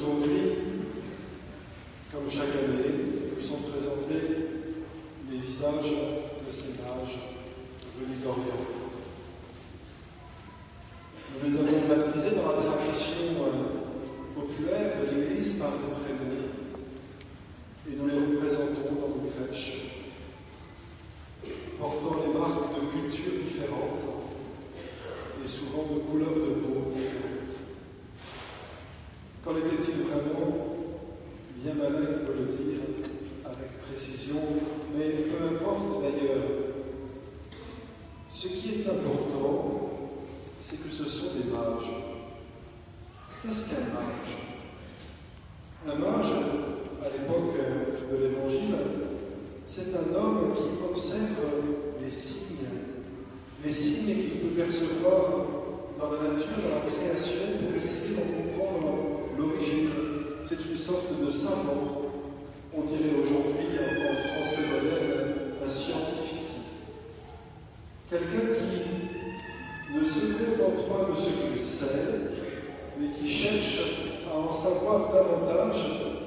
Aujourd'hui, comme chaque année, nous sont présentés les visages de ces mages venus d'Orient. Nous les avons baptisés dans la tradition euh, populaire de l'Église par des prénoms et nous les représentons dans nos crèches, portant les marques de cultures différentes et souvent de couleurs de peau différentes. Qu'en était-il vraiment Bien malin qui peut le dire avec précision, mais peu importe d'ailleurs. Ce qui est important, c'est que ce sont des mages. Qu'est-ce qu'un mage Un mage, à l'époque de l'Évangile, c'est un homme qui observe de ce qu'il sait, mais qui cherche à en savoir davantage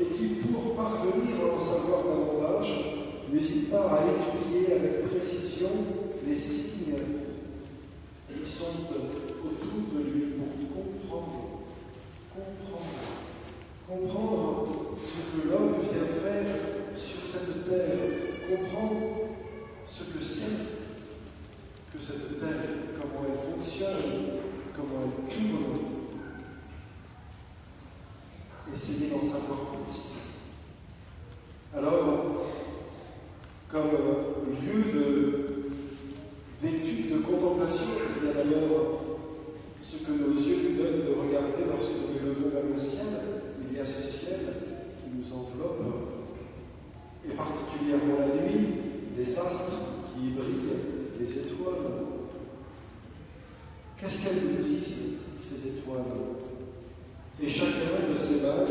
et qui, pour parvenir à en savoir davantage, n'hésite pas à étudier avec précision les signes qui sont autour de lui pour comprendre, comprendre, comprendre ce que l'homme vient faire sur cette terre, comprendre ce que c'est que cette terre, comment elle fonctionne, comment elle tourne, essayer d'en savoir plus. Alors, comme lieu d'étude, de, contemplation, il y a d'ailleurs ce que nos yeux nous donnent de regarder lorsque nous nous levons vers le ciel, il y a ce ciel qui nous enveloppe, et particulièrement la nuit, les astres qui y brillent, les étoiles. Qu'est-ce qu'elles nous disent, ces étoiles? Et chacun de ces mages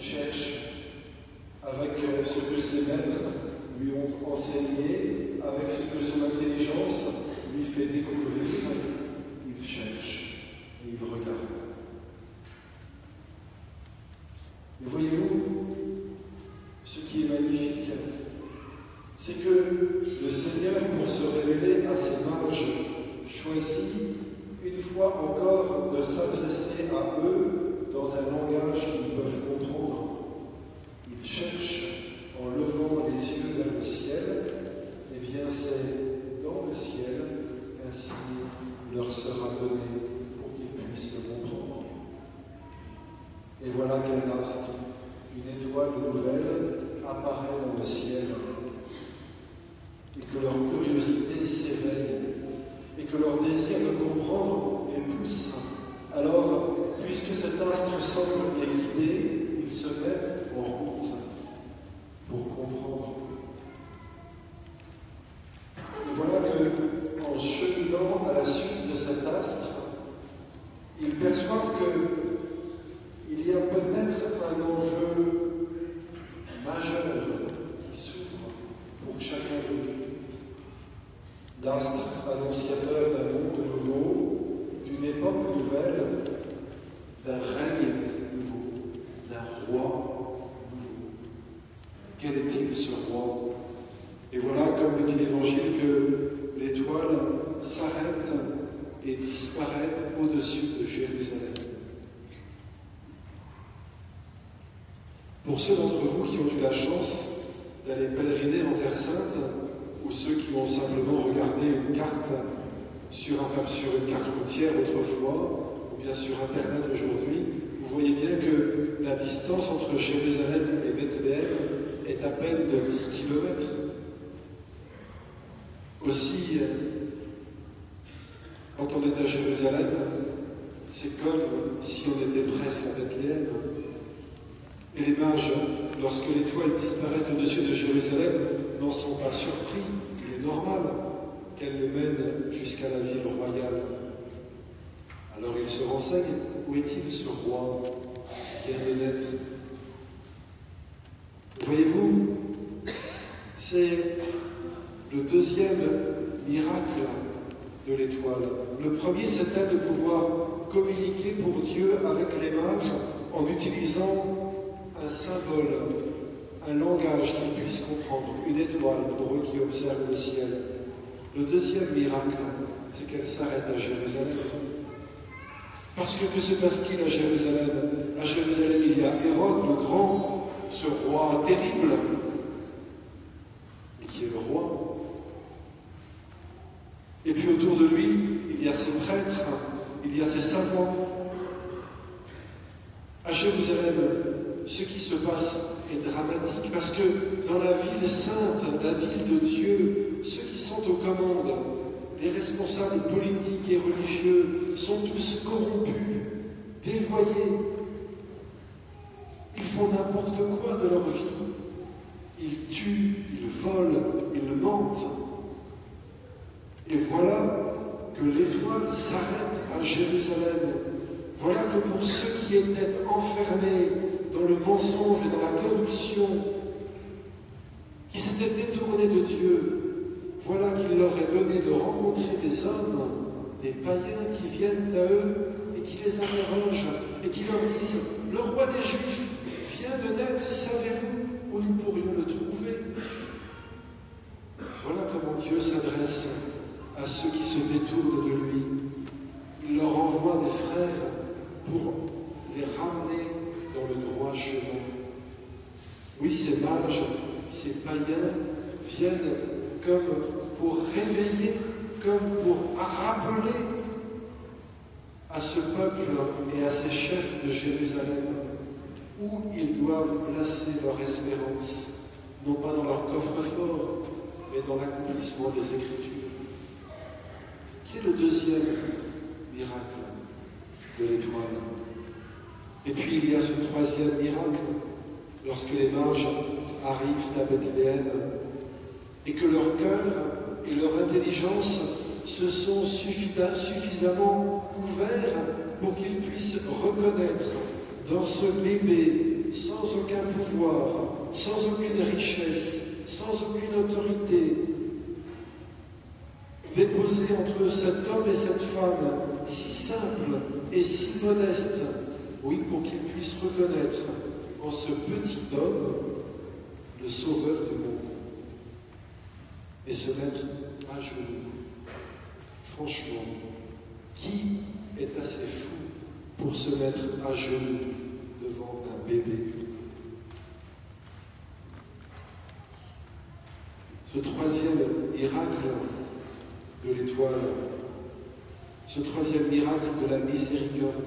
cherche, avec ce que ses maîtres lui ont enseigné, avec ce que son intelligence lui fait découvrir, il cherche et il regarde. Et voyez-vous, ce qui est magnifique, c'est que le Seigneur, pour se révéler à ses mages, choisit une fois encore de s'adresser à eux dans un langage qu'ils peuvent comprendre. Ils cherchent, en levant les yeux vers le ciel, et eh bien c'est dans le ciel qu'un leur sera donné pour qu'ils puissent le comprendre. Et voilà qu'un astre, une étoile nouvelle, apparaît dans le ciel, et que leur curiosité s'éveille, et que leur désir de comprendre est poussé. Alors, puisque cet astre semble les guider, ils se mettent en route pour comprendre. Et voilà que, en cheminant à la suite de cet astre, ils perçoivent qu'il y a peut-être un enjeu majeur qui s'ouvre pour chacun d'eux. L'astre annonciateur d'un monde nouveau, d'une époque nouvelle, d'un règne nouveau, d'un roi nouveau. Quel est-il ce roi Et voilà, comme le dit l'Évangile, que l'étoile s'arrête et disparaît au-dessus de Jérusalem. Pour ceux d'entre vous qui ont eu la chance d'aller pèleriner en Terre Sainte, ou ceux qui ont simplement regardé une carte sur, sur une carte routière autrefois, bien sur Internet aujourd'hui, vous voyez bien que la distance entre Jérusalem et Bethléem est à peine de 10 km. Aussi, quand on est à Jérusalem, c'est comme si on était presque à Bethléem. Et les mages, lorsque l'étoile disparaît au-dessus de Jérusalem, n'en sont pas surpris. Il est normal qu'elle les mène jusqu'à la ville royale. Alors il se renseigne, où est-il ce roi qui vient de naître? Voyez-vous, c'est le deuxième miracle de l'étoile. Le premier, c'était de pouvoir communiquer pour Dieu avec les mages en utilisant un symbole, un langage qu'ils puissent comprendre, une étoile pour eux qui observent le ciel. Le deuxième miracle, c'est qu'elle s'arrête à Jérusalem. Parce que que se passe-t-il à Jérusalem? À Jérusalem, il y a Hérode le grand, ce roi terrible, et qui est le roi. Et puis de lui, il y a ses prêtres, il y a ses savants. À Jérusalem, ce qui se passe est dramatique parce que dans la ville sainte, la ville de Dieu, ceux qui sont aux commandes, les responsables politiques et religieux sont tous corrompus, dévoyés. Ils font n'importe quoi de leur vie. Ils tuent, ils volent, ils mentent. Et voilà que l'étoile s'arrête à Jérusalem. Voilà que pour ceux qui étaient enfermés dans le mensonge et dans la corruption, qui s'étaient détournés de Dieu, voilà qu'il leur est donné de rencontrer des hommes, des païens qui viennent à eux et qui les interrogent et qui leur disent Le roi des Juifs vient de naître, savez-vous où nous pourrions le trouver? Voilà comment Dieu s'adresse à ceux qui se détournent de lui. Il leur envoie des frères pour les ramener dans le droit chemin. Oui, ces mages, ces païens viennent comme pour réveiller, comme pour rappeler à ce peuple et à ces chefs de Jérusalem où ils doivent placer leur espérance, non pas dans leur coffre-fort, mais dans l'accomplissement des Écritures. C'est le deuxième miracle de l'étoile. Et puis il y a ce troisième miracle, lorsque les mages arrivent à Bethléem et que leur cœur et leur intelligence se sont suffisamment ouverts pour qu'ils puissent reconnaître dans ce bébé, sans aucun pouvoir, sans aucune richesse, sans aucune autorité, entre cet homme et cette femme, si simple et si modeste, oui, pour qu'ils puissent reconnaître en ce petit homme le sauveur du monde. Et se mettre à genoux. Franchement, qui est assez fou pour se mettre à genoux devant un bébé? Ce troisième miracle de l'étoile, ce troisième miracle de la miséricorde,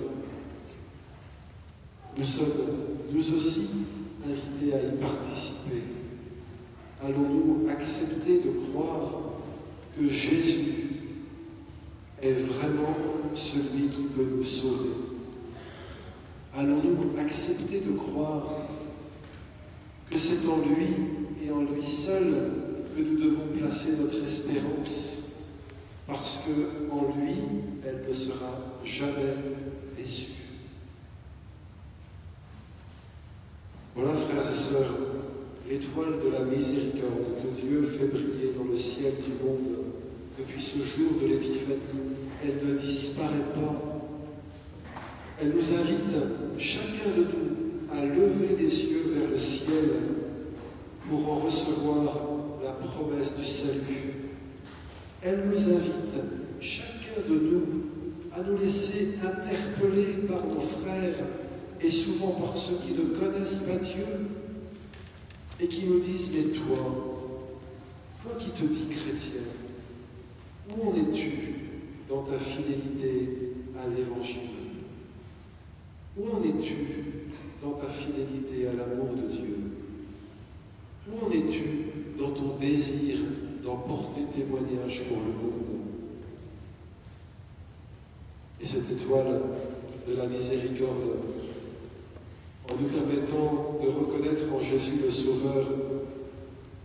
nous sommes nous aussi invités à y participer. Allons-nous accepter de croire que Jésus est vraiment celui qui peut nous sauver? Allons-nous accepter de croire que c'est en lui et en lui seul que nous devons placer notre espérance? Parce qu'en lui, elle ne sera jamais déçue. Voilà, frères et sœurs, l'étoile de la miséricorde que Dieu fait briller dans le ciel du monde depuis ce jour de l'Épiphanie, elle ne disparaît pas. Elle nous invite, chacun de nous, à lever les yeux vers le ciel pour en recevoir la promesse du salut. Elle nous invite, chacun de nous, à nous laisser interpeller par nos frères et souvent par ceux qui ne connaissent pas Dieu et qui nous disent, mais toi, toi qui te dis chrétien, où en es-tu dans ta fidélité à l'Évangile? Où en es-tu dans ta fidélité à l'amour de Dieu? Où en es-tu dans ton désir d'en porter témoignage pour le monde Et cette étoile de la miséricorde en nous permettant de reconnaître en Jésus le Sauveur,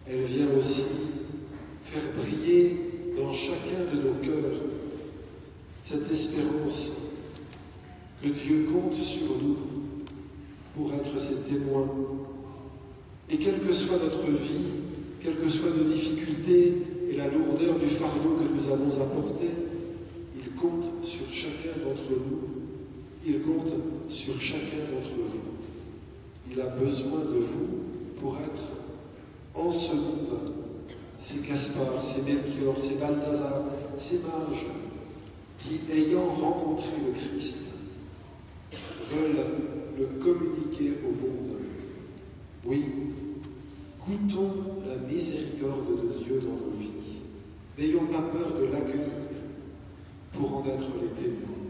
elle vient aussi faire briller dans chacun de nos cœurs cette espérance que Dieu compte sur nous pour être ses témoins. Et quelle que soit notre vie, quelles que soient nos difficultés et la lourdeur du fardeau que nous avons apporté, il compte sur chacun d'entre nous Il compte sur chacun d'entre vous. Il a besoin de vous pour être en ce monde. Ces Caspar, ces Melchior, ces Balthazar, ces mages qui, ayant rencontré le Christ, veulent le communiquer au monde. Oui, goûtons la miséricorde de Dieu dans nos vies. N'ayons pas peur de l'accueillir pour en être les témoins.